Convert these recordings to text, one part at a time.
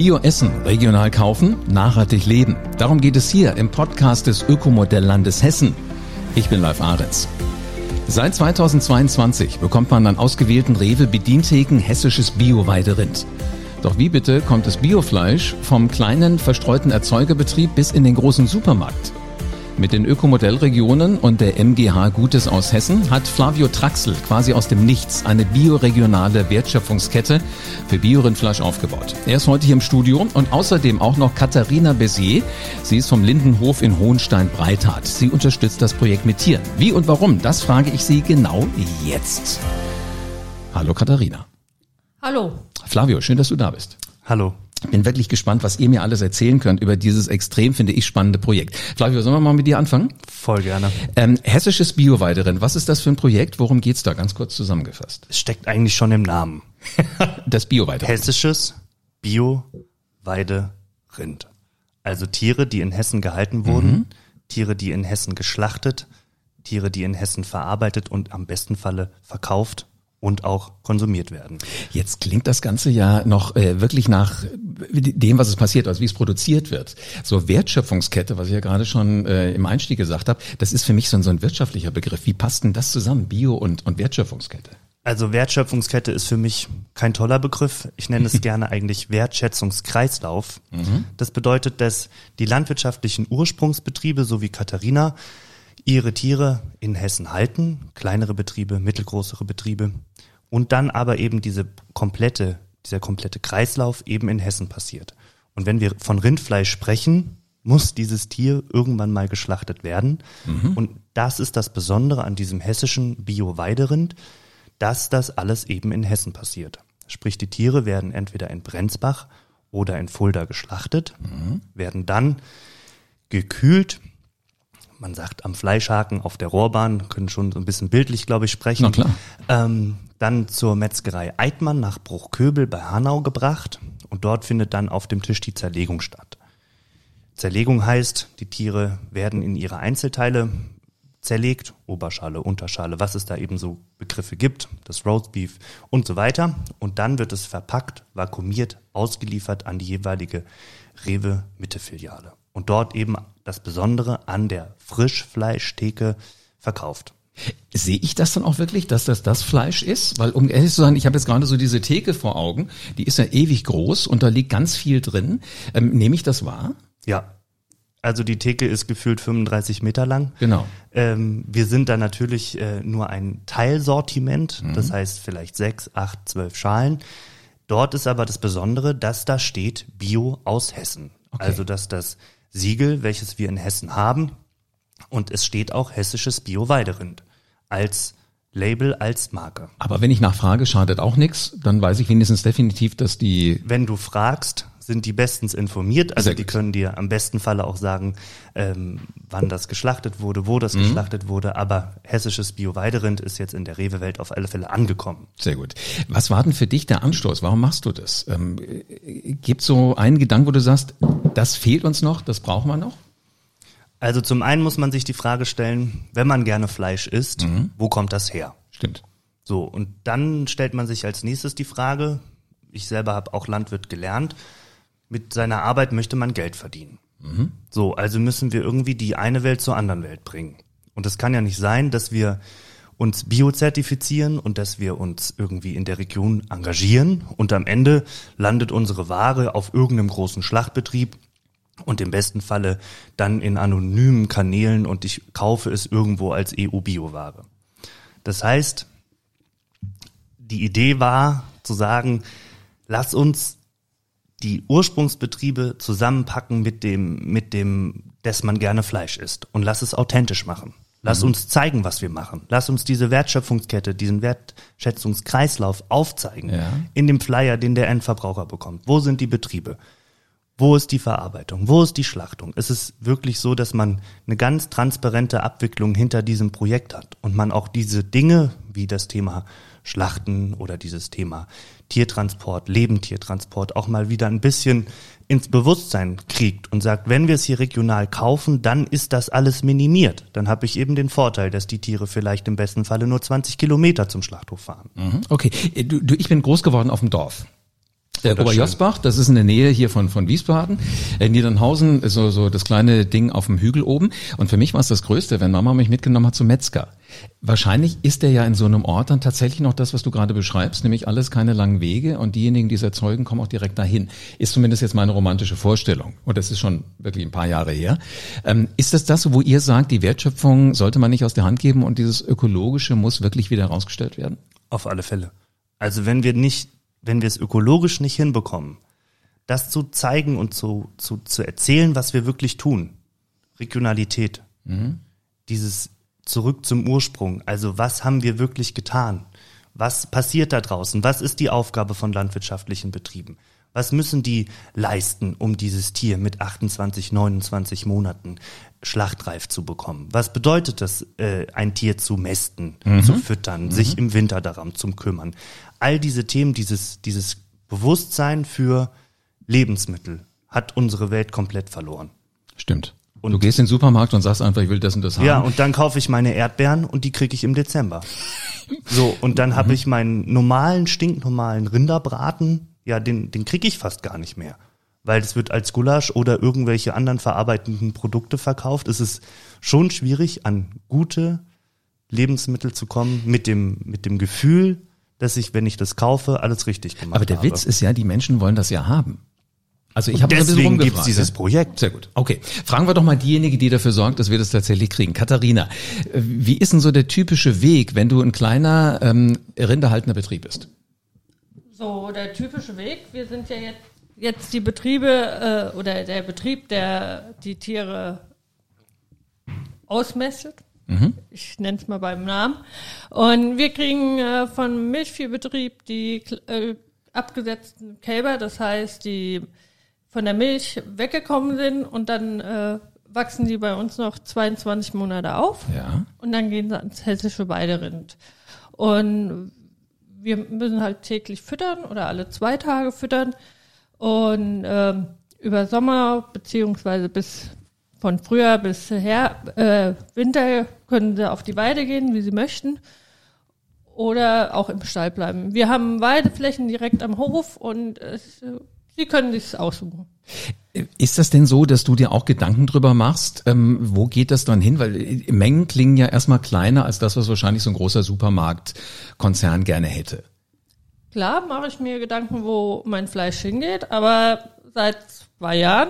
Bio essen, regional kaufen, nachhaltig leben. Darum geht es hier im Podcast des Ökomodelllandes Hessen. Ich bin Live Ahrens. Seit 2022 bekommt man an ausgewählten Rewe Bedientheken hessisches Bio-Weiderind. Doch wie bitte kommt das Biofleisch vom kleinen verstreuten Erzeugerbetrieb bis in den großen Supermarkt? Mit den Ökomodellregionen und der MGH Gutes aus Hessen hat Flavio Traxel quasi aus dem Nichts eine bioregionale Wertschöpfungskette für Biorindfleisch aufgebaut. Er ist heute hier im Studio und außerdem auch noch Katharina Bézier. Sie ist vom Lindenhof in Hohenstein-Breithardt. Sie unterstützt das Projekt mit Tieren. Wie und warum, das frage ich Sie genau jetzt. Hallo Katharina. Hallo. Flavio, schön, dass du da bist. Hallo. Ich bin wirklich gespannt, was ihr mir alles erzählen könnt über dieses extrem, finde ich, spannende Projekt. Flavio, sollen wir mal mit dir anfangen? Voll gerne. Ähm, Hessisches Bioweiderin, was ist das für ein Projekt? Worum geht's da? Ganz kurz zusammengefasst. Es steckt eigentlich schon im Namen. das Bioweiderin. Hessisches Bio-Weiderind. Also Tiere, die in Hessen gehalten wurden, mhm. Tiere, die in Hessen geschlachtet, Tiere, die in Hessen verarbeitet und am besten Falle verkauft und auch konsumiert werden. Jetzt klingt das Ganze ja noch äh, wirklich nach dem, was es passiert, also wie es produziert wird. So Wertschöpfungskette, was ich ja gerade schon äh, im Einstieg gesagt habe, das ist für mich so ein, so ein wirtschaftlicher Begriff. Wie passt denn das zusammen, Bio und, und Wertschöpfungskette? Also Wertschöpfungskette ist für mich kein toller Begriff. Ich nenne es gerne eigentlich Wertschätzungskreislauf. Mhm. Das bedeutet, dass die landwirtschaftlichen Ursprungsbetriebe, so wie Katharina, ihre Tiere in Hessen halten, kleinere Betriebe, mittelgroßere Betriebe, und dann aber eben diese komplette, dieser komplette Kreislauf eben in Hessen passiert. Und wenn wir von Rindfleisch sprechen, muss dieses Tier irgendwann mal geschlachtet werden. Mhm. Und das ist das Besondere an diesem hessischen Bio-Weiderind, dass das alles eben in Hessen passiert. Sprich, die Tiere werden entweder in Brenzbach oder in Fulda geschlachtet, mhm. werden dann gekühlt man sagt am Fleischhaken auf der Rohrbahn, können schon so ein bisschen bildlich, glaube ich, sprechen. Na klar. Ähm, dann zur Metzgerei Eidmann nach Bruchköbel bei Hanau gebracht und dort findet dann auf dem Tisch die Zerlegung statt. Zerlegung heißt, die Tiere werden in ihre Einzelteile zerlegt, Oberschale, Unterschale, was es da eben so Begriffe gibt, das Roastbeef und so weiter. Und dann wird es verpackt, vakuumiert, ausgeliefert an die jeweilige Rewe Mitte Filiale und dort eben das Besondere an der Frischfleischtheke verkauft. Sehe ich das dann auch wirklich, dass das das Fleisch ist? Weil um ehrlich zu sein, ich habe jetzt gerade so diese Theke vor Augen, die ist ja ewig groß und da liegt ganz viel drin. Ähm, nehme ich das wahr? Ja. Also die Theke ist gefühlt 35 Meter lang. Genau. Ähm, wir sind da natürlich äh, nur ein Teilsortiment, mhm. das heißt vielleicht sechs, acht, zwölf Schalen. Dort ist aber das Besondere, dass da steht Bio aus Hessen. Okay. Also dass das Siegel, welches wir in Hessen haben. Und es steht auch hessisches Bio-Weiderind als Label, als Marke. Aber wenn ich nachfrage, schadet auch nichts, dann weiß ich wenigstens definitiv, dass die... Wenn du fragst, sind die bestens informiert. Also die können dir am besten Falle auch sagen, ähm, wann das geschlachtet wurde, wo das mhm. geschlachtet wurde. Aber hessisches Bio-Weiderind ist jetzt in der Rewe-Welt auf alle Fälle angekommen. Sehr gut. Was war denn für dich der Anstoß? Warum machst du das? Ähm, Gibt so einen Gedanken, wo du sagst, das fehlt uns noch, das brauchen wir noch? Also zum einen muss man sich die Frage stellen, wenn man gerne Fleisch isst, mhm. wo kommt das her? Stimmt. So, und dann stellt man sich als nächstes die Frage, ich selber habe auch Landwirt gelernt, mit seiner Arbeit möchte man Geld verdienen. Mhm. So, also müssen wir irgendwie die eine Welt zur anderen Welt bringen. Und es kann ja nicht sein, dass wir uns biozertifizieren und dass wir uns irgendwie in der Region engagieren und am Ende landet unsere Ware auf irgendeinem großen Schlachtbetrieb und im besten Falle dann in anonymen Kanälen und ich kaufe es irgendwo als EU-Bioware. Das heißt, die Idee war zu sagen, lass uns die Ursprungsbetriebe zusammenpacken mit dem, mit dem, dass man gerne Fleisch isst und lass es authentisch machen. Lass mhm. uns zeigen, was wir machen. Lass uns diese Wertschöpfungskette, diesen Wertschätzungskreislauf aufzeigen ja. in dem Flyer, den der Endverbraucher bekommt. Wo sind die Betriebe? Wo ist die Verarbeitung? Wo ist die Schlachtung? Es ist wirklich so, dass man eine ganz transparente Abwicklung hinter diesem Projekt hat und man auch diese Dinge wie das Thema Schlachten oder dieses Thema Tiertransport, Lebendtiertransport auch mal wieder ein bisschen ins Bewusstsein kriegt und sagt, wenn wir es hier regional kaufen, dann ist das alles minimiert. Dann habe ich eben den Vorteil, dass die Tiere vielleicht im besten Falle nur 20 Kilometer zum Schlachthof fahren. Mhm. Okay, du, du, ich bin groß geworden auf dem Dorf. Äh, Oberjosbach, das ist in der Nähe hier von, von Wiesbaden. Äh, Niedernhausen ist so, so das kleine Ding auf dem Hügel oben. Und für mich war es das Größte, wenn Mama mich mitgenommen hat zum Metzger. Wahrscheinlich ist er ja in so einem Ort dann tatsächlich noch das, was du gerade beschreibst, nämlich alles keine langen Wege und diejenigen, die es erzeugen, kommen auch direkt dahin. Ist zumindest jetzt meine romantische Vorstellung. Und das ist schon wirklich ein paar Jahre her. Ähm, ist das das, wo ihr sagt, die Wertschöpfung sollte man nicht aus der Hand geben und dieses Ökologische muss wirklich wieder herausgestellt werden? Auf alle Fälle. Also wenn wir nicht wenn wir es ökologisch nicht hinbekommen, das zu zeigen und zu, zu, zu erzählen, was wir wirklich tun. Regionalität. Mhm. Dieses zurück zum Ursprung. Also was haben wir wirklich getan? Was passiert da draußen? Was ist die Aufgabe von landwirtschaftlichen Betrieben? Was müssen die leisten, um dieses Tier mit 28, 29 Monaten schlachtreif zu bekommen? Was bedeutet das, äh, ein Tier zu mästen, mhm. zu füttern, mhm. sich im Winter daran zu kümmern? All diese Themen, dieses, dieses Bewusstsein für Lebensmittel hat unsere Welt komplett verloren. Stimmt. Und du gehst in den Supermarkt und sagst einfach, ich will das und das haben. Ja, und dann kaufe ich meine Erdbeeren und die kriege ich im Dezember. so, und dann habe mhm. ich meinen normalen, stinknormalen Rinderbraten ja, den, den kriege ich fast gar nicht mehr. Weil es wird als Gulasch oder irgendwelche anderen verarbeitenden Produkte verkauft. Es ist schon schwierig, an gute Lebensmittel zu kommen mit dem, mit dem Gefühl, dass ich, wenn ich das kaufe, alles richtig gemacht habe. Aber der habe. Witz ist ja, die Menschen wollen das ja haben. Also ich habe deswegen gibt es dieses Projekt. Sehr gut. Okay, fragen wir doch mal diejenige, die dafür sorgt, dass wir das tatsächlich kriegen. Katharina, wie ist denn so der typische Weg, wenn du ein kleiner ähm, rinderhaltender Betrieb bist? So, der typische Weg, wir sind ja jetzt, jetzt die Betriebe äh, oder der Betrieb, der die Tiere ausmästet. Mhm. Ich nenne es mal beim Namen. Und wir kriegen äh, von Milchviehbetrieb die äh, abgesetzten Kälber, das heißt, die von der Milch weggekommen sind und dann äh, wachsen die bei uns noch 22 Monate auf. Ja. Und dann gehen sie ans hessische Weiderind. Und wir müssen halt täglich füttern oder alle zwei Tage füttern. Und ähm, über Sommer beziehungsweise bis von Frühjahr bis her, äh, Winter können sie auf die Weide gehen, wie sie möchten. Oder auch im Stall bleiben. Wir haben Weideflächen direkt am Hof und es, sie können sich aussuchen. Ist das denn so, dass du dir auch Gedanken drüber machst, ähm, wo geht das dann hin? Weil äh, Mengen klingen ja erstmal kleiner als das, was wahrscheinlich so ein großer Supermarktkonzern gerne hätte. Klar mache ich mir Gedanken, wo mein Fleisch hingeht, aber seit zwei Jahren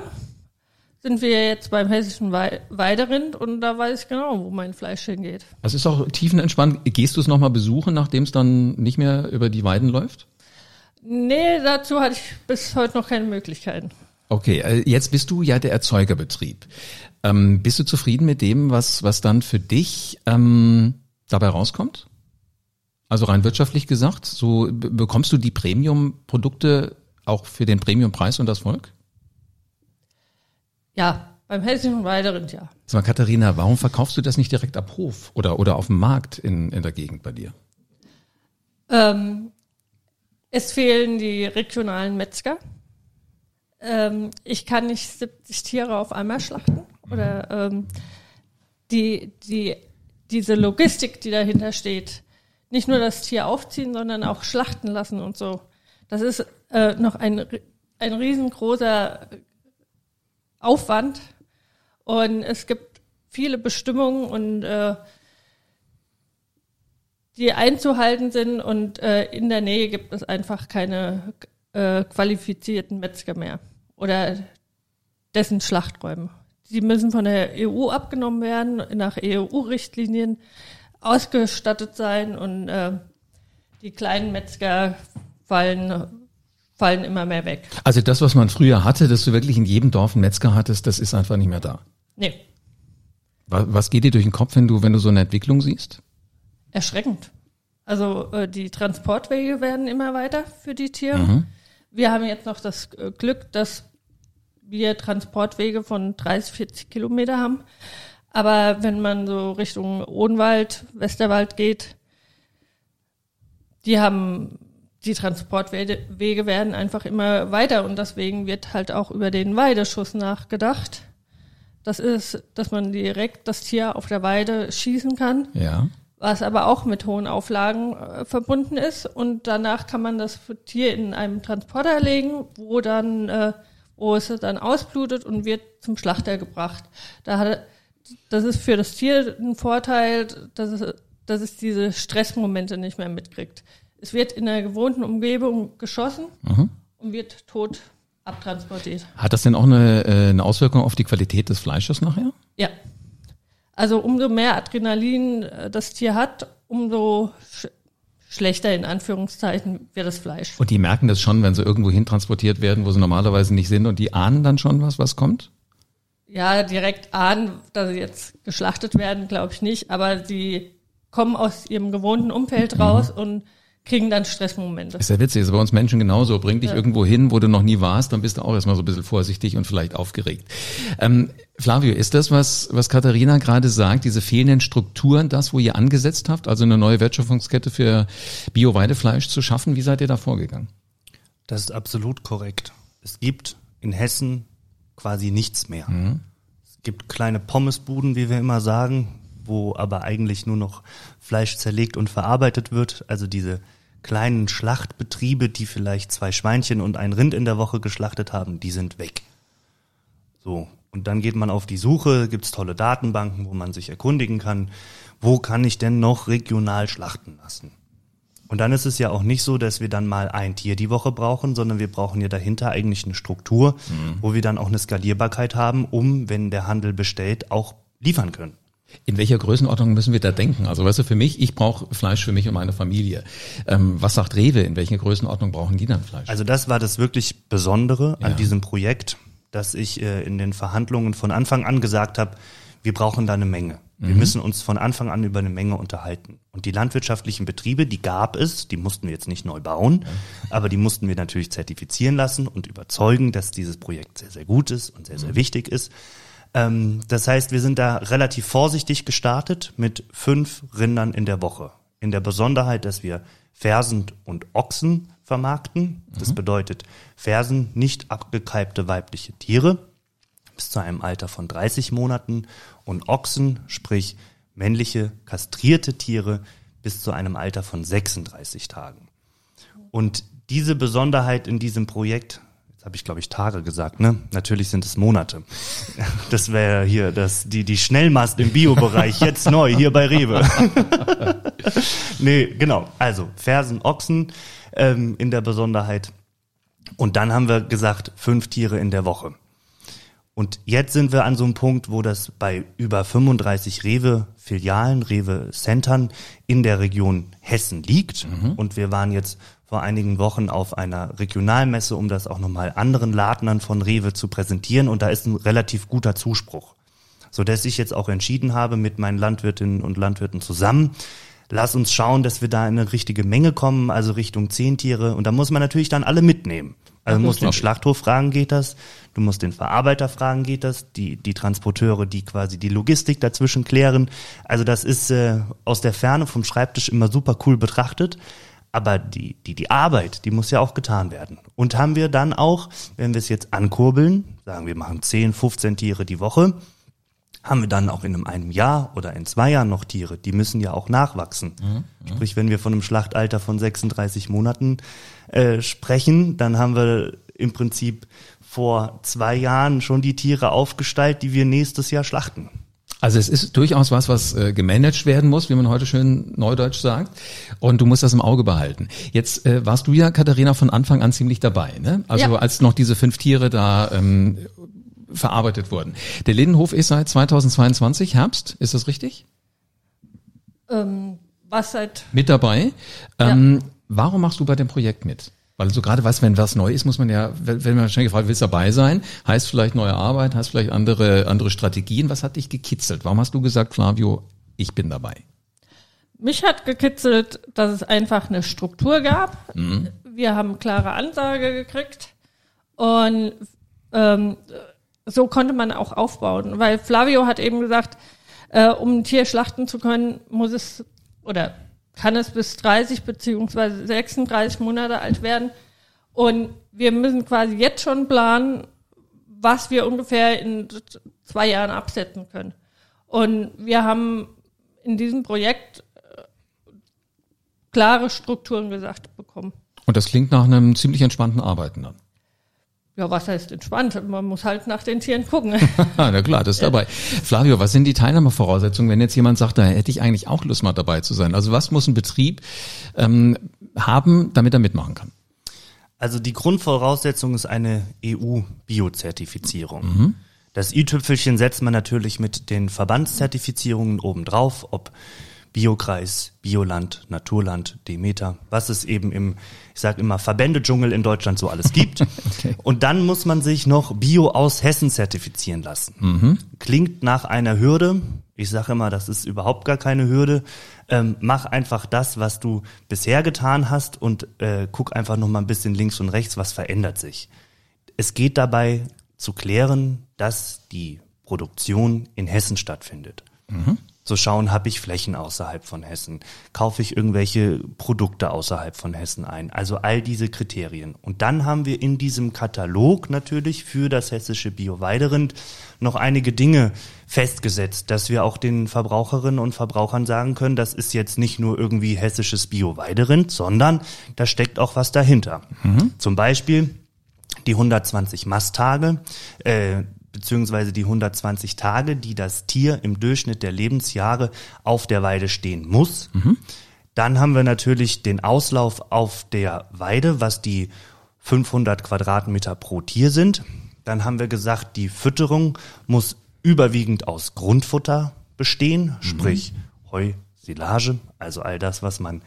sind wir jetzt beim hessischen Weiderind und da weiß ich genau, wo mein Fleisch hingeht. Das ist auch tiefenentspannt. Gehst du es nochmal besuchen, nachdem es dann nicht mehr über die Weiden läuft? Nee, dazu hatte ich bis heute noch keine Möglichkeiten. Okay, äh, jetzt bist du ja der Erzeugerbetrieb. Ähm, bist du zufrieden mit dem, was, was dann für dich ähm, dabei rauskommt? Also rein wirtschaftlich gesagt, so bekommst du die Premium-Produkte auch für den Premiumpreis und das Volk? Ja, beim hessischen Weiderind ja. Sag mal, Katharina, warum verkaufst du das nicht direkt ab Hof oder, oder auf dem Markt in, in der Gegend bei dir? Ähm, es fehlen die regionalen Metzger. Ähm, ich kann nicht 70 Tiere auf einmal schlachten. Oder ähm, die, die, diese Logistik, die dahinter steht, nicht nur das Tier aufziehen, sondern auch schlachten lassen und so. Das ist äh, noch ein, ein riesengroßer Aufwand. Und es gibt viele Bestimmungen und äh, die einzuhalten sind und äh, in der Nähe gibt es einfach keine äh, qualifizierten Metzger mehr oder dessen Schlachträume. Die müssen von der EU abgenommen werden nach EU-Richtlinien ausgestattet sein und äh, die kleinen Metzger fallen fallen immer mehr weg. Also das, was man früher hatte, dass du wirklich in jedem Dorf einen Metzger hattest, das ist einfach nicht mehr da. Nee. Was, geht dir durch den Kopf, wenn du, wenn du so eine Entwicklung siehst? Erschreckend. Also äh, die Transportwege werden immer weiter für die Tiere. Mhm. Wir haben jetzt noch das äh, Glück, dass wir Transportwege von 30, 40 Kilometer haben. Aber wenn man so Richtung Odenwald, Westerwald geht, die haben, die Transportwege werden einfach immer weiter und deswegen wird halt auch über den Weideschuss nachgedacht. Das ist, dass man direkt das Tier auf der Weide schießen kann. Ja. was aber auch mit hohen Auflagen äh, verbunden ist. Und danach kann man das Tier in einem Transporter legen, wo dann, äh, wo es dann ausblutet und wird zum Schlachter gebracht. Da hat, das ist für das Tier ein Vorteil, dass es, dass es diese Stressmomente nicht mehr mitkriegt. Es wird in der gewohnten Umgebung geschossen Mhm. und wird tot abtransportiert. Hat das denn auch eine, äh, eine Auswirkung auf die Qualität des Fleisches nachher? Ja. Also umso mehr Adrenalin äh, das Tier hat, umso sch schlechter in Anführungszeichen wird das Fleisch. Und die merken das schon, wenn sie irgendwo hin transportiert werden, wo sie normalerweise nicht sind und die ahnen dann schon was, was kommt? Ja, direkt ahnen, dass sie jetzt geschlachtet werden, glaube ich nicht, aber sie kommen aus ihrem gewohnten Umfeld raus und kriegen dann Stressmomente. Ist ja witzig, ist bei uns Menschen genauso. Bring dich irgendwo hin, wo du noch nie warst, dann bist du auch erstmal so ein bisschen vorsichtig und vielleicht aufgeregt. Ähm, Flavio, ist das, was, was Katharina gerade sagt, diese fehlenden Strukturen, das, wo ihr angesetzt habt, also eine neue Wertschöpfungskette für Bio-Weidefleisch zu schaffen? Wie seid ihr da vorgegangen? Das ist absolut korrekt. Es gibt in Hessen quasi nichts mehr. Es gibt kleine Pommesbuden, wie wir immer sagen, wo aber eigentlich nur noch Fleisch zerlegt und verarbeitet wird. Also diese kleinen Schlachtbetriebe, die vielleicht zwei Schweinchen und ein Rind in der Woche geschlachtet haben, die sind weg. So. Und dann geht man auf die Suche, gibt's tolle Datenbanken, wo man sich erkundigen kann, wo kann ich denn noch regional schlachten lassen? Und dann ist es ja auch nicht so, dass wir dann mal ein Tier die Woche brauchen, sondern wir brauchen ja dahinter eigentlich eine Struktur, wo wir dann auch eine Skalierbarkeit haben, um, wenn der Handel bestellt, auch liefern können. In welcher Größenordnung müssen wir da denken? Also weißt du, für mich, ich brauche Fleisch für mich und meine Familie. Ähm, was sagt Rewe? In welcher Größenordnung brauchen die dann Fleisch? Also das war das wirklich Besondere an Ja. diesem Projekt, dass ich äh, in den Verhandlungen von Anfang an gesagt habe, wir brauchen da eine Menge. Wir müssen uns von Anfang an über eine Menge unterhalten. Und die landwirtschaftlichen Betriebe, die gab es, die mussten wir jetzt nicht neu bauen, aber die mussten wir natürlich zertifizieren lassen und überzeugen, dass dieses Projekt sehr, sehr gut ist und sehr, sehr wichtig ist. Ähm, das heißt, wir sind da relativ vorsichtig gestartet mit fünf Rindern in der Woche. In der Besonderheit, dass wir Fersen und Ochsen vermarkten. Das bedeutet Fersen, nicht abgekalbte weibliche Tiere bis zu einem Alter von 30 Monaten und Ochsen, sprich männliche kastrierte Tiere bis zu einem Alter von 36 Tagen. Und diese Besonderheit in diesem Projekt, jetzt habe ich glaube ich Tage gesagt, ne? Natürlich sind es Monate. Das wäre hier das die die Schnellmast im Biobereich jetzt neu hier bei Rewe. nee, genau. Also Fersen, Ochsen ähm, in der Besonderheit. Und dann haben wir gesagt, fünf Tiere in der Woche. Und jetzt sind wir an so einem Punkt, wo das bei über 35 Rewe-Filialen, Rewe-Centern in der Region Hessen liegt. Und wir waren jetzt vor einigen Wochen auf einer Regionalmesse, um das auch nochmal anderen Ladnern von Rewe zu präsentieren. Und da ist ein relativ guter Zuspruch. So dass ich jetzt auch entschieden habe, mit meinen Landwirtinnen und Landwirten zusammen, lass uns schauen, dass wir da in eine richtige Menge kommen, also Richtung zehn Tiere. Und da muss man natürlich dann alle mitnehmen. Also du musst den. Schlachthof fragen, geht das? Du musst den Verarbeiter fragen, geht das? Die, die Transporteure, die quasi die Logistik dazwischen klären. Also das ist äh, aus der Ferne vom Schreibtisch immer super cool betrachtet. Aber die, die, die Arbeit, die muss ja auch getan werden. Und haben wir dann auch, wenn wir es jetzt ankurbeln, sagen wir machen 10, 15 Tiere die Woche, haben wir dann auch in einem, Jahr oder in zwei Jahren noch Tiere. Die müssen ja auch nachwachsen. Sprich, wenn wir von einem Schlachtalter von 36 Monaten äh, sprechen, dann haben wir im Prinzip vor zwei Jahren schon die Tiere aufgestallt, die wir nächstes Jahr schlachten. Also es ist durchaus was, was äh, gemanagt werden muss, wie man heute schön neudeutsch sagt. Und du musst das im Auge behalten. Jetzt äh, warst du ja, Katharina, von Anfang an ziemlich dabei, ne? Also Ja. als noch diese fünf Tiere da ähm, verarbeitet wurden. Der Lindenhof ist seit 2022 Herbst, ist das richtig? Ähm, was seit Mit dabei. Ähm, Warum machst du bei dem Projekt mit? Weil so gerade weißt, wenn was neu ist, muss man ja, wenn man schnell gefragt, willst du dabei sein? Heißt vielleicht neue Arbeit, heißt vielleicht andere, andere Strategien. Was hat dich gekitzelt? Warum hast du gesagt, Flavio, ich bin dabei? Mich hat gekitzelt, dass es einfach eine Struktur gab. Wir haben klare Ansage gekriegt und ähm, so konnte man auch aufbauen, weil Flavio hat eben gesagt, äh, um ein Tier schlachten zu können, muss es oder kann es bis 30 beziehungsweise 36 Monate alt werden und wir müssen quasi jetzt schon planen, was wir ungefähr in zwei Jahren absetzen können. Und wir haben in diesem Projekt klare Strukturen gesagt bekommen. Und das klingt nach einem ziemlich entspannten Arbeiten dann. Ja, was heißt entspannt? Man muss halt nach den Tieren gucken. Na klar, das ist dabei. Flavio, was sind die Teilnahmevoraussetzungen, wenn jetzt jemand sagt, da hätte ich eigentlich auch Lust mal dabei zu sein? Also was muss ein Betrieb ähm, haben, damit er mitmachen kann? Also die Grundvoraussetzung ist eine EU-Biozertifizierung. Mhm. Das i-Tüpfelchen setzt man natürlich mit den Verbandszertifizierungen obendrauf, ob Biokreis, Bioland, Naturland, Demeter, was es eben im, ich sage immer, Verbände-Dschungel in Deutschland so alles gibt. okay. Und dann muss man sich noch Bio aus Hessen zertifizieren lassen. Mhm. Klingt nach einer Hürde. Ich sage immer, das ist überhaupt gar keine Hürde. Ähm, mach einfach das, was du bisher getan hast und äh, guck einfach noch mal ein bisschen links und rechts, was verändert sich. Es geht dabei zu klären, dass die Produktion in Hessen stattfindet. Mhm zu schauen, habe ich Flächen außerhalb von Hessen, kaufe ich irgendwelche Produkte außerhalb von Hessen ein, also all diese Kriterien. Und dann haben wir in diesem Katalog natürlich für das hessische Bio-Weiderind noch einige Dinge festgesetzt, dass wir auch den Verbraucherinnen und Verbrauchern sagen können, das ist jetzt nicht nur irgendwie hessisches Bio-Weiderind, sondern da steckt auch was dahinter. Mhm. Zum Beispiel die 120 Masttage, äh, beziehungsweise die 120 Tage, die das Tier im Durchschnitt der Lebensjahre auf der Weide stehen muss. Mhm. Dann haben wir natürlich den Auslauf auf der Weide, was die 500 Quadratmeter pro Tier sind. Dann haben wir gesagt, die Fütterung muss überwiegend aus Grundfutter bestehen, mhm. sprich Heu, Silage, also all das, was man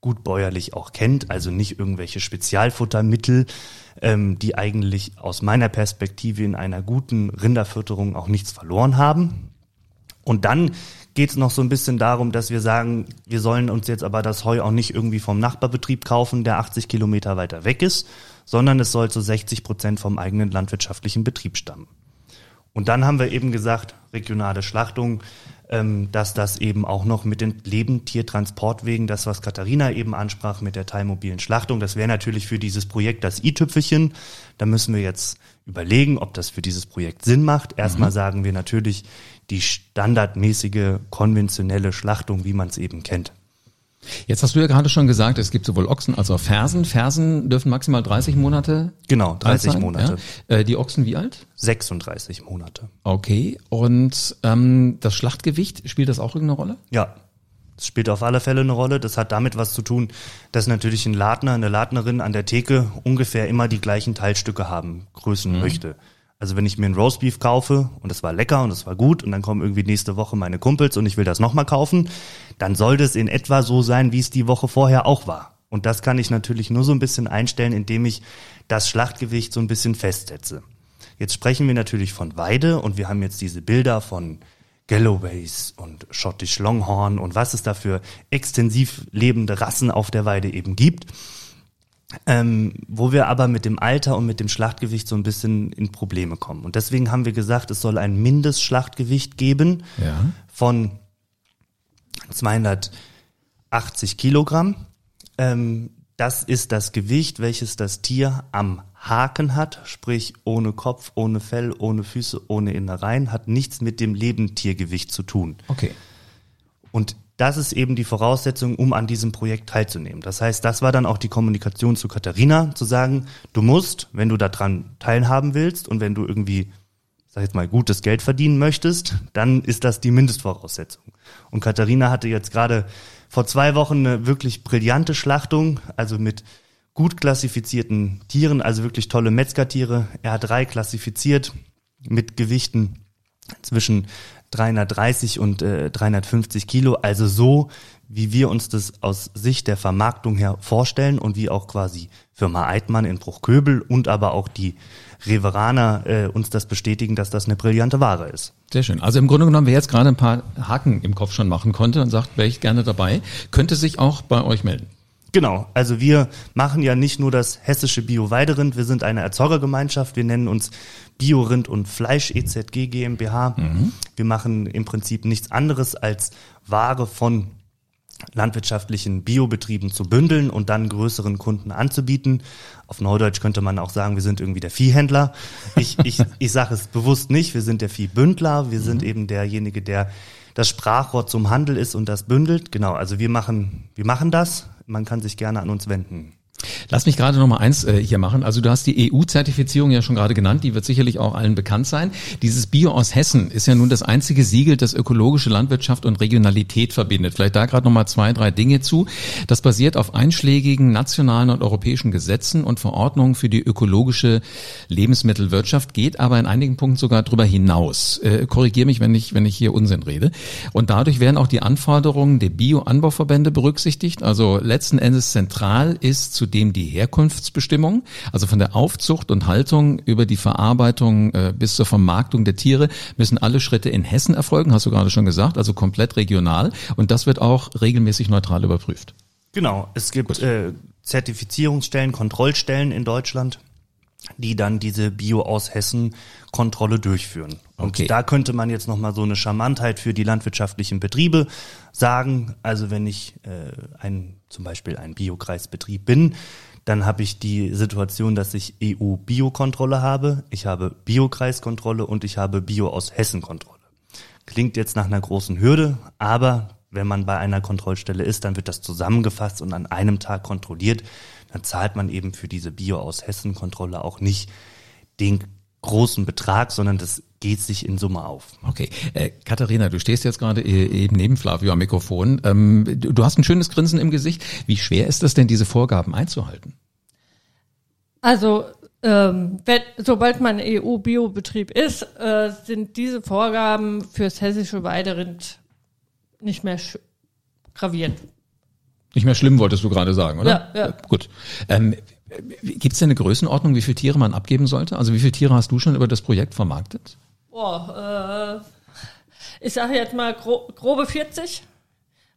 gut bäuerlich auch kennt, also nicht irgendwelche Spezialfuttermittel, ähm, die eigentlich aus meiner Perspektive in einer guten Rinderfütterung auch nichts verloren haben. Und dann geht es noch so ein bisschen darum, dass wir sagen, wir sollen uns jetzt aber das Heu auch nicht irgendwie vom Nachbarbetrieb kaufen, der 80 Kilometer weiter weg ist, sondern es soll zu 60 Prozent vom eigenen landwirtschaftlichen Betrieb stammen. Und dann haben wir eben gesagt, regionale Schlachtung, ähm, dass das eben auch noch mit den Lebendtiertransportwegen, das was Katharina eben ansprach mit der teilmobilen Schlachtung, das wäre natürlich für dieses Projekt das i-Tüpfelchen. Da müssen wir jetzt überlegen, ob das für dieses Projekt Sinn macht. Erstmal mhm. sagen wir natürlich die standardmäßige konventionelle Schlachtung, wie man es eben kennt. Jetzt hast du ja gerade schon gesagt, es gibt sowohl Ochsen als auch Fersen. Fersen dürfen maximal 30 Monate. Genau, 30 sein, Monate. Ja? Äh, die Ochsen wie alt? 36 Monate. Okay. Und ähm, das Schlachtgewicht, spielt das auch irgendeine Rolle? Ja. Das spielt auf alle Fälle eine Rolle. Das hat damit was zu tun, dass natürlich ein Ladner, eine Ladnerin an der Theke ungefähr immer die gleichen Teilstücke haben, Größen mhm. möchte. Also wenn ich mir ein Roastbeef kaufe und es war lecker und es war gut und dann kommen irgendwie nächste Woche meine Kumpels und ich will das nochmal kaufen, dann sollte es in etwa so sein, wie es die Woche vorher auch war. Und das kann ich natürlich nur so ein bisschen einstellen, indem ich das Schlachtgewicht so ein bisschen festsetze. Jetzt sprechen wir natürlich von Weide und wir haben jetzt diese Bilder von Galloways und Scottish Longhorn und was es da für extensiv lebende Rassen auf der Weide eben gibt ähm, wo wir aber mit dem Alter und mit dem Schlachtgewicht so ein bisschen in Probleme kommen. Und deswegen haben wir gesagt, es soll ein Mindestschlachtgewicht geben ja. von 280 Kilogramm. Ähm, das ist das Gewicht, welches das Tier am Haken hat, sprich ohne Kopf, ohne Fell, ohne Füße, ohne Innereien, hat nichts mit dem Lebendtiergewicht zu tun. Okay. Und das ist eben die Voraussetzung, um an diesem Projekt teilzunehmen. Das heißt, das war dann auch die Kommunikation zu Katharina, zu sagen, du musst, wenn du daran teilhaben willst und wenn du irgendwie, sag jetzt mal, gutes Geld verdienen möchtest, dann ist das die Mindestvoraussetzung. Und Katharina hatte jetzt gerade vor zwei Wochen eine wirklich brillante Schlachtung, also mit gut klassifizierten Tieren, also wirklich tolle Metzgertiere. Er hat drei klassifiziert mit Gewichten zwischen 330 und äh, 350 Kilo, also so, wie wir uns das aus Sicht der Vermarktung her vorstellen und wie auch quasi Firma Eidmann in Bruchköbel und aber auch die Reveraner äh, uns das bestätigen, dass das eine brillante Ware ist. Sehr schön. Also im Grunde genommen, wer jetzt gerade ein paar Haken im Kopf schon machen konnte und sagt, wäre ich gerne dabei, könnte sich auch bei euch melden. Genau, also wir machen ja nicht nur das hessische Bio-Weiderind, wir sind eine Erzeugergemeinschaft, wir nennen uns Biorind und Fleisch EZG GmbH. Mhm. Wir machen im Prinzip nichts anderes als Ware von landwirtschaftlichen Biobetrieben zu bündeln und dann größeren Kunden anzubieten. Auf Neudeutsch könnte man auch sagen, wir sind irgendwie der Viehhändler. Ich, ich, ich sage es bewusst nicht, wir sind der Viehbündler, wir mhm. sind eben derjenige, der das Sprachrohr zum Handel ist und das bündelt. Genau, also wir machen, wir machen das. Man kann sich gerne an uns wenden. Lass mich gerade noch mal eins äh, hier machen. Also du hast die EU-Zertifizierung ja schon gerade genannt, die wird sicherlich auch allen bekannt sein. Dieses Bio aus Hessen ist ja nun das einzige Siegel, das ökologische Landwirtschaft und Regionalität verbindet. Vielleicht da gerade noch mal zwei, drei Dinge zu. Das basiert auf einschlägigen nationalen und europäischen Gesetzen und Verordnungen für die ökologische Lebensmittelwirtschaft, geht aber in einigen Punkten sogar darüber hinaus. Äh, Korrigiere mich, wenn ich wenn ich hier Unsinn rede. Und dadurch werden auch die Anforderungen der Bio-Anbauverbände berücksichtigt. Also letzten Endes zentral ist zu zudem die Herkunftsbestimmung, also von der Aufzucht und Haltung über die Verarbeitung äh, bis zur Vermarktung der Tiere müssen alle Schritte in Hessen erfolgen, hast du gerade schon gesagt, also komplett regional. Und das wird auch regelmäßig neutral überprüft. Genau, es gibt äh, Zertifizierungsstellen, Kontrollstellen in Deutschland, die dann diese Bio aus Hessen Kontrolle durchführen. Und okay. da könnte man jetzt nochmal so eine Charmantheit für die landwirtschaftlichen Betriebe sagen. Also wenn ich äh, ein zum Beispiel ein Biokreisbetrieb bin, dann habe ich die Situation, dass ich EU-Biokontrolle habe, ich habe Biokreiskontrolle und ich habe Bio aus Hessen Kontrolle. Klingt jetzt nach einer großen Hürde, aber wenn man bei einer Kontrollstelle ist, dann wird das zusammengefasst und an einem Tag kontrolliert. Dann zahlt man eben für diese Bio aus Hessen Kontrolle auch nicht den großen Betrag, sondern das geht sich in Summe auf. Okay. Äh, Katharina, du stehst jetzt gerade äh, eben neben Flavio am Mikrofon. Ähm, du, du hast ein schönes Grinsen im Gesicht. Wie schwer ist es denn, diese Vorgaben einzuhalten? Also ähm, wenn, sobald man EU-Biobetrieb ist, äh, sind diese Vorgaben fürs hessische Weiderind nicht mehr gravierend. Nicht mehr schlimm, wolltest du gerade sagen, oder? Ja, ja. Gut. Ähm, Gibt es denn eine Größenordnung, wie viele Tiere man abgeben sollte? Also wie viele Tiere hast du schon über das Projekt vermarktet? Boah, äh, ich sage jetzt mal gro grobe 40,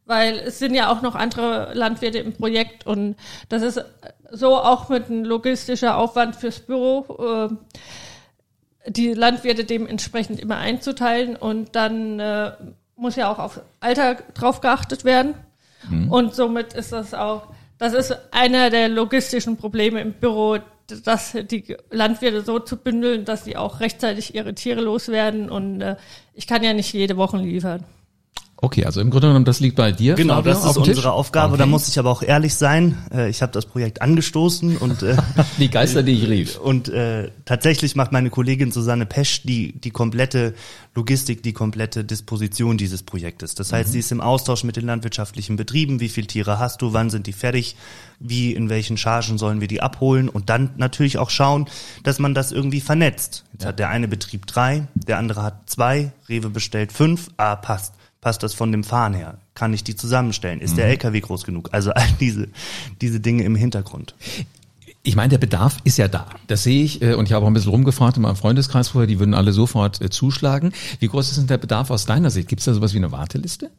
weil es sind ja auch noch andere Landwirte im Projekt und das ist so auch mit einem logistischer Aufwand fürs Büro, äh, die Landwirte dementsprechend immer einzuteilen und dann äh, muss ja auch auf Alter drauf geachtet werden. Mhm. Und somit ist das auch das ist einer der logistischen Probleme im Büro, dass die Landwirte so zu bündeln, dass sie auch rechtzeitig ihre Tiere loswerden. Und äh, ich kann ja nicht jede Woche liefern. Okay, also im Grunde genommen, das liegt bei dir. Genau, Flavio, das ist unsere Tisch? Aufgabe. Okay. Da muss ich aber auch ehrlich sein. Äh, ich habe das Projekt angestoßen und äh, die Geister, die ich rief. Und äh, tatsächlich macht meine Kollegin Susanne Pesch die die komplette Logistik, die komplette Disposition dieses Projektes. Das heißt, mhm. sie ist im Austausch mit den landwirtschaftlichen Betrieben. Wie viele Tiere hast du? Wann sind die fertig? Wie in welchen Chargen sollen wir die abholen? Und dann natürlich auch schauen, dass man das irgendwie vernetzt. Jetzt ja. hat der eine Betrieb drei, der andere hat zwei, Rewe bestellt fünf. Ah, passt Passt das von dem Fahren her? Kann ich die zusammenstellen? Ist mhm. der LKW groß genug? Also all diese, diese Dinge im Hintergrund. Ich meine, der Bedarf ist ja da. Das sehe ich äh, und ich habe auch ein bisschen rumgefragt in meinem Freundeskreis vorher, die würden alle sofort äh, zuschlagen. Wie groß ist denn der Bedarf aus deiner Sicht? Gibt es da sowas wie eine Warteliste?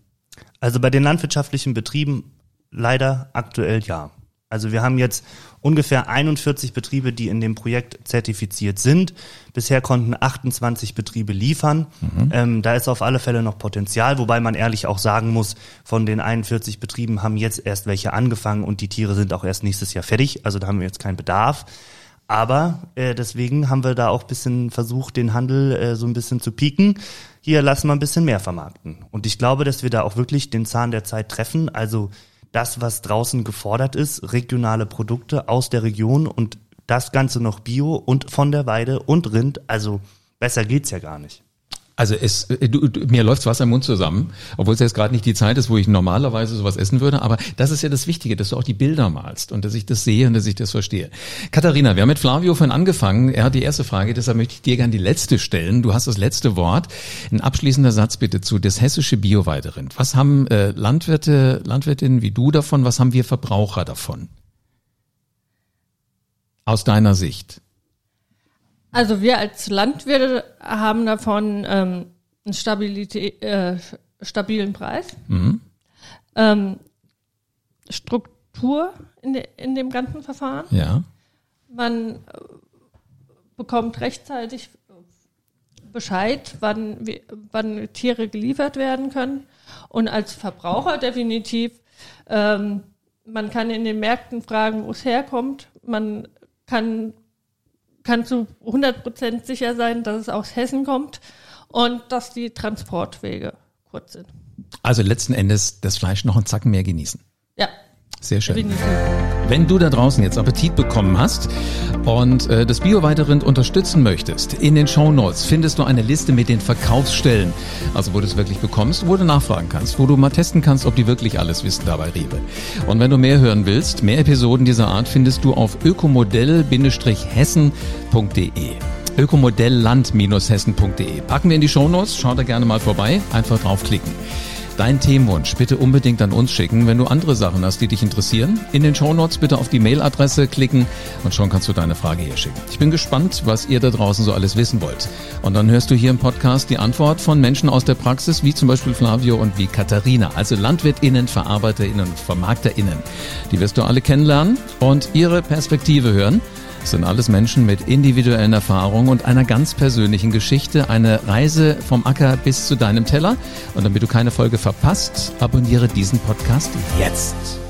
Also bei den landwirtschaftlichen Betrieben leider aktuell ja. Also wir haben jetzt ungefähr 41 Betriebe, die in dem Projekt zertifiziert sind. Bisher konnten 28 Betriebe liefern. Mhm. Ähm, da ist auf alle Fälle noch Potenzial, wobei man ehrlich auch sagen muss, von den 41 Betrieben haben jetzt erst welche angefangen und die Tiere sind auch erst nächstes Jahr fertig. Also da haben wir jetzt keinen Bedarf. Aber äh, deswegen haben wir da auch bisschen versucht, den Handel äh, so ein bisschen zu pieken. Hier lassen wir ein bisschen mehr vermarkten. Und ich glaube, dass wir da auch wirklich den Zahn der Zeit treffen. Also das, was draußen gefordert ist, regionale Produkte aus der Region und das Ganze noch Bio und von der Weide und Rind. Also besser geht's ja gar nicht. Also es, äh, du, du, mir läuft's Wasser im Mund zusammen, obwohl es jetzt gerade nicht die Zeit ist, wo ich normalerweise sowas essen würde. Aber das ist ja das Wichtige, dass du auch die Bilder malst und dass ich das sehe und dass ich das verstehe. Katharina, wir haben mit Flavio vorhin angefangen. Er hat die erste Frage, deshalb möchte ich dir gerne die letzte stellen. Du hast das letzte Wort. Ein abschließender Satz bitte zu das hessische Bio-Weiderind. Was haben äh, Landwirte, Landwirtinnen wie du davon? Was haben wir Verbraucher davon? Aus deiner Sicht? Also wir als Landwirte haben davon ähm, einen Stabilität, äh, stabilen Preis, mhm. ähm, Struktur in, de, in dem ganzen Verfahren. Ja. Man äh, bekommt rechtzeitig Bescheid, wann, wann Tiere geliefert werden können. Und als Verbraucher definitiv, ähm, man kann in den Märkten fragen, wo es herkommt. Man kann kann zu 100 Prozent sicher sein, dass es aus Hessen kommt und dass die Transportwege kurz sind. Also letzten Endes das Fleisch noch einen Zacken mehr genießen. Ja, Sehr schön. Wenn du da draußen jetzt Appetit bekommen hast und äh, das Bio-Weiterind unterstützen möchtest, in den Shownotes findest du eine Liste mit den Verkaufsstellen, also wo du es wirklich bekommst, wo du nachfragen kannst, wo du mal testen kannst, ob die wirklich alles wissen dabei Rewe. Und wenn du mehr hören willst, mehr Episoden dieser Art findest du auf ökomodell-hessen.de. Ökomodellland-hessen.de. Packen wir in die Shownotes, schau da gerne mal vorbei, einfach draufklicken. Dein Themenwunsch bitte unbedingt an uns schicken, wenn du andere Sachen hast, die dich interessieren. In den Shownotes bitte auf die Mailadresse klicken und schon kannst du deine Frage hier schicken. Ich bin gespannt, was ihr da draußen so alles wissen wollt. Und dann hörst du hier im Podcast die Antwort von Menschen aus der Praxis, wie zum Beispiel Flavio und wie Katharina, also LandwirtInnen, VerarbeiterInnen und VermarkterInnen. Die wirst du alle kennenlernen und ihre Perspektive hören. Sind alles Menschen mit individuellen Erfahrungen und einer ganz persönlichen Geschichte. Eine Reise vom Acker bis zu deinem Teller. Und damit du keine Folge verpasst, abonniere diesen Podcast jetzt.